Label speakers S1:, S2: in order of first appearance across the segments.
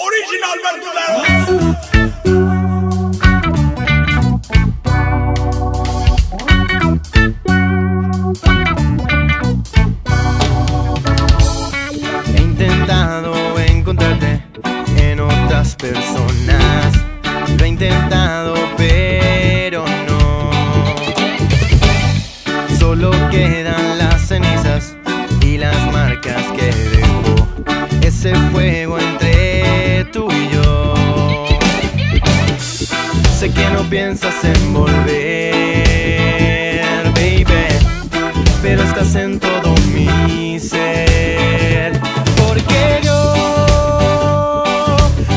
S1: Original.
S2: He intentado encontrarte en otras personas. Lo he intentado, pero Sé que no piensas en volver, baby pero estás en todo mi ser. Porque yo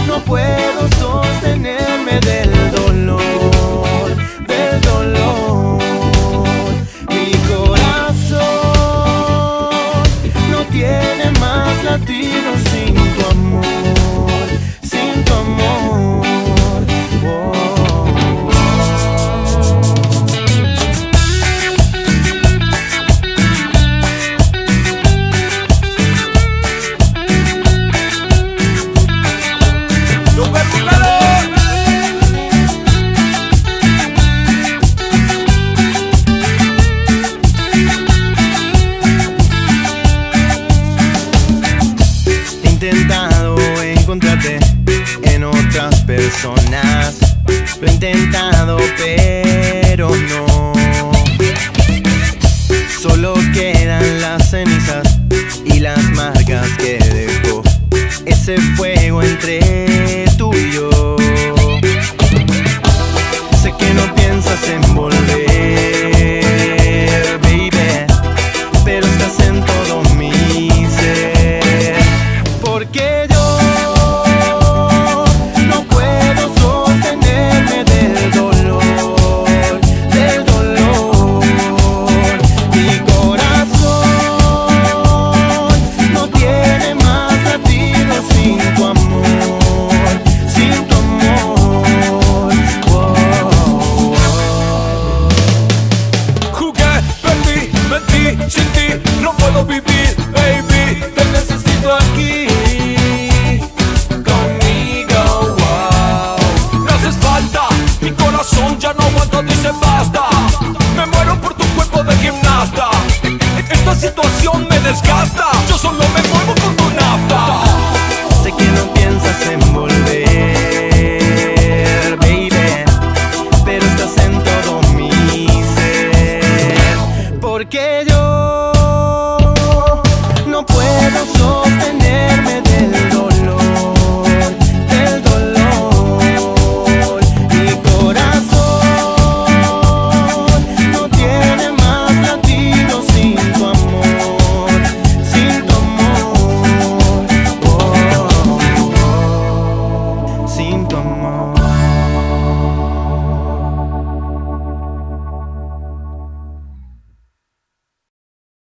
S2: no puedo sostenerme del dolor, del dolor. Mi corazón no tiene más latidos sin encontrarte en otras personas. Lo he intentado, pero no. Solo quedan las cenizas y las marcas que dejó ese fuego entre
S1: me desgasta. Yo solo me muevo con tu nafta.
S2: Sé que no piensas en volver, baby Pero estás en todo mi ser. Porque yo no puedo solo